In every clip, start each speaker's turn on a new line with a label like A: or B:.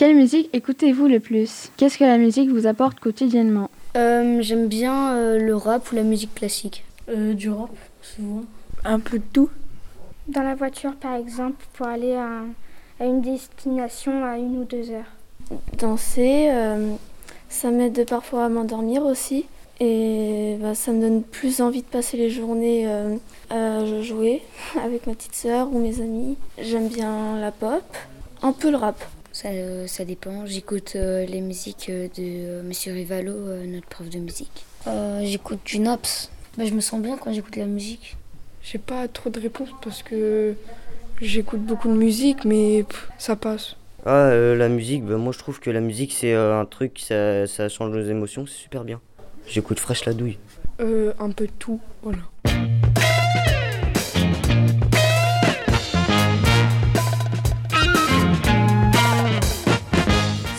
A: Quelle musique écoutez-vous le plus? Qu'est-ce que la musique vous apporte quotidiennement?
B: Euh, J'aime bien euh, le rap ou la musique classique.
C: Euh, du rap, souvent.
D: Un peu de tout.
E: Dans la voiture, par exemple, pour aller à, à une destination à une ou deux heures.
F: Danser, ça m'aide parfois à m'endormir aussi. Et bah, ça me donne plus envie de passer les journées à jouer avec ma petite sœur ou mes amis. J'aime bien la pop, un peu le rap.
B: Ça, euh, ça dépend. J'écoute euh, les musiques euh, de Monsieur Rivalo, notre prof de musique. J'écoute du Naps. Bah, je me sens bien quand j'écoute la musique.
D: J'ai pas trop de réponses parce que j'écoute beaucoup de musique, mais ça passe.
G: Ah, la musique, bah, moi je trouve que la musique c'est un truc, ça, ça change nos émotions, c'est super bien. J'écoute Fraîche la douille.
D: un peu de tout, voilà.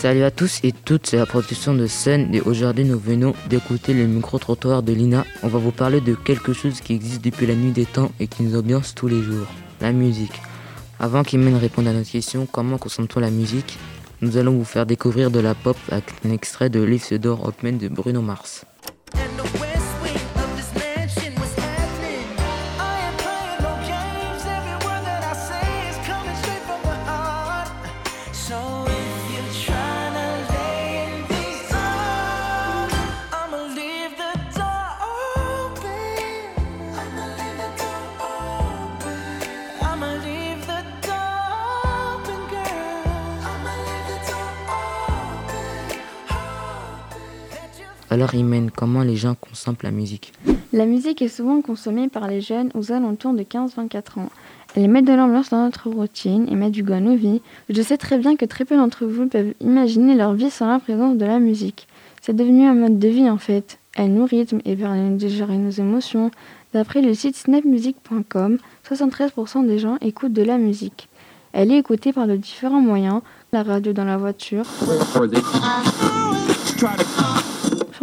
H: Salut à tous et toutes, c'est la production de scène et aujourd'hui nous venons d'écouter le micro-trottoir de Lina. On va vous parler de quelque chose qui existe depuis la nuit des temps et qui nous ambiance tous les jours, la musique. Avant qu'Imen réponde à notre question, comment consomme-t-on la musique? Nous allons vous faire découvrir de la pop avec un extrait de Live Door Open de Bruno Mars. Alors Imen, comment les gens consomment la musique
A: La musique est souvent consommée par les jeunes aux alentours de 15-24 ans. Elle met de l'ambiance dans notre routine et met du goût à nos vies. Je sais très bien que très peu d'entre vous peuvent imaginer leur vie sans la présence de la musique. C'est devenu un mode de vie en fait. Elle nous rythme et permet de gérer nos émotions. D'après le site snapmusic.com, 73% des gens écoutent de la musique. Elle est écoutée par de différents moyens, la radio dans la voiture,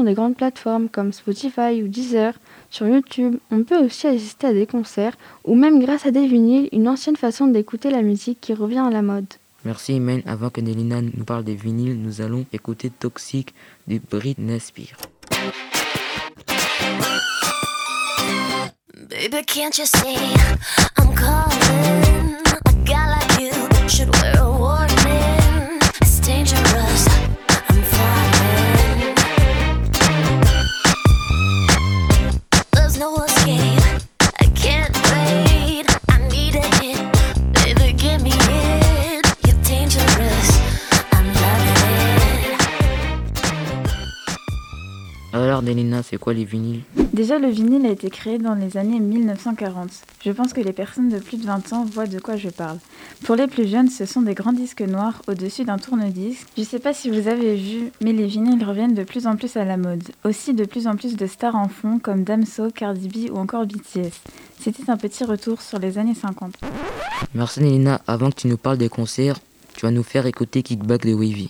A: des grandes plateformes comme Spotify ou Deezer. Sur YouTube, on peut aussi assister à des concerts ou même grâce à des vinyles, une ancienne façon d'écouter la musique qui revient à la mode.
H: Merci Imen. Avant que Nelina nous parle des vinyles, nous allons écouter Toxic de Britney Spears. Baby, can't you see? I'm calling? Alors Delina, c'est quoi les vinyles?
I: Déjà, le vinyle a été créé dans les années 1940. Je pense que les personnes de plus de 20 ans voient de quoi je parle. Pour les plus jeunes, ce sont des grands disques noirs au-dessus d'un tourne-disque. Je sais pas si vous avez vu, mais les vinyles reviennent de plus en plus à la mode. Aussi de plus en plus de stars en fond comme Damso, Cardi B ou encore BTS. C'était un petit retour sur les années 50.
H: Merci Delina, avant que tu nous parles des concerts, tu vas nous faire écouter Kickback de Wavy.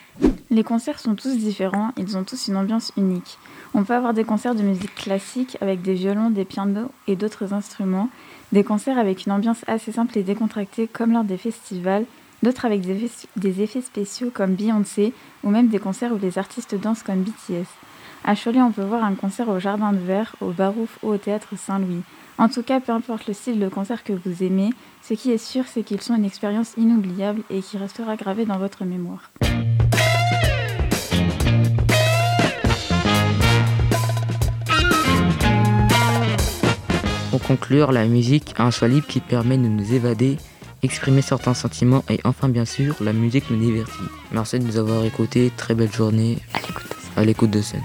I: les concerts sont tous différents, ils ont tous une ambiance unique. On peut avoir des concerts de musique classique avec des violons, des pianos et d'autres instruments, des concerts avec une ambiance assez simple et décontractée comme lors des festivals, d'autres avec des effets, spéciaux comme Beyoncé ou même des concerts où les artistes dansent comme BTS. À Cholet, on peut voir un concert au Jardin de Verre, au Barouf ou au Théâtre Saint-Louis. En tout cas, peu importe le style de concert que vous aimez, ce qui est sûr, c'est qu'ils sont une expérience inoubliable et qui restera gravée dans votre mémoire.
H: Conclure, la musique a un choix libre qui permet de nous évader, exprimer certains sentiments et enfin bien sûr, la musique nous divertit. Merci de nous avoir écoutés, très belle journée
A: à l'écoute de
H: scène.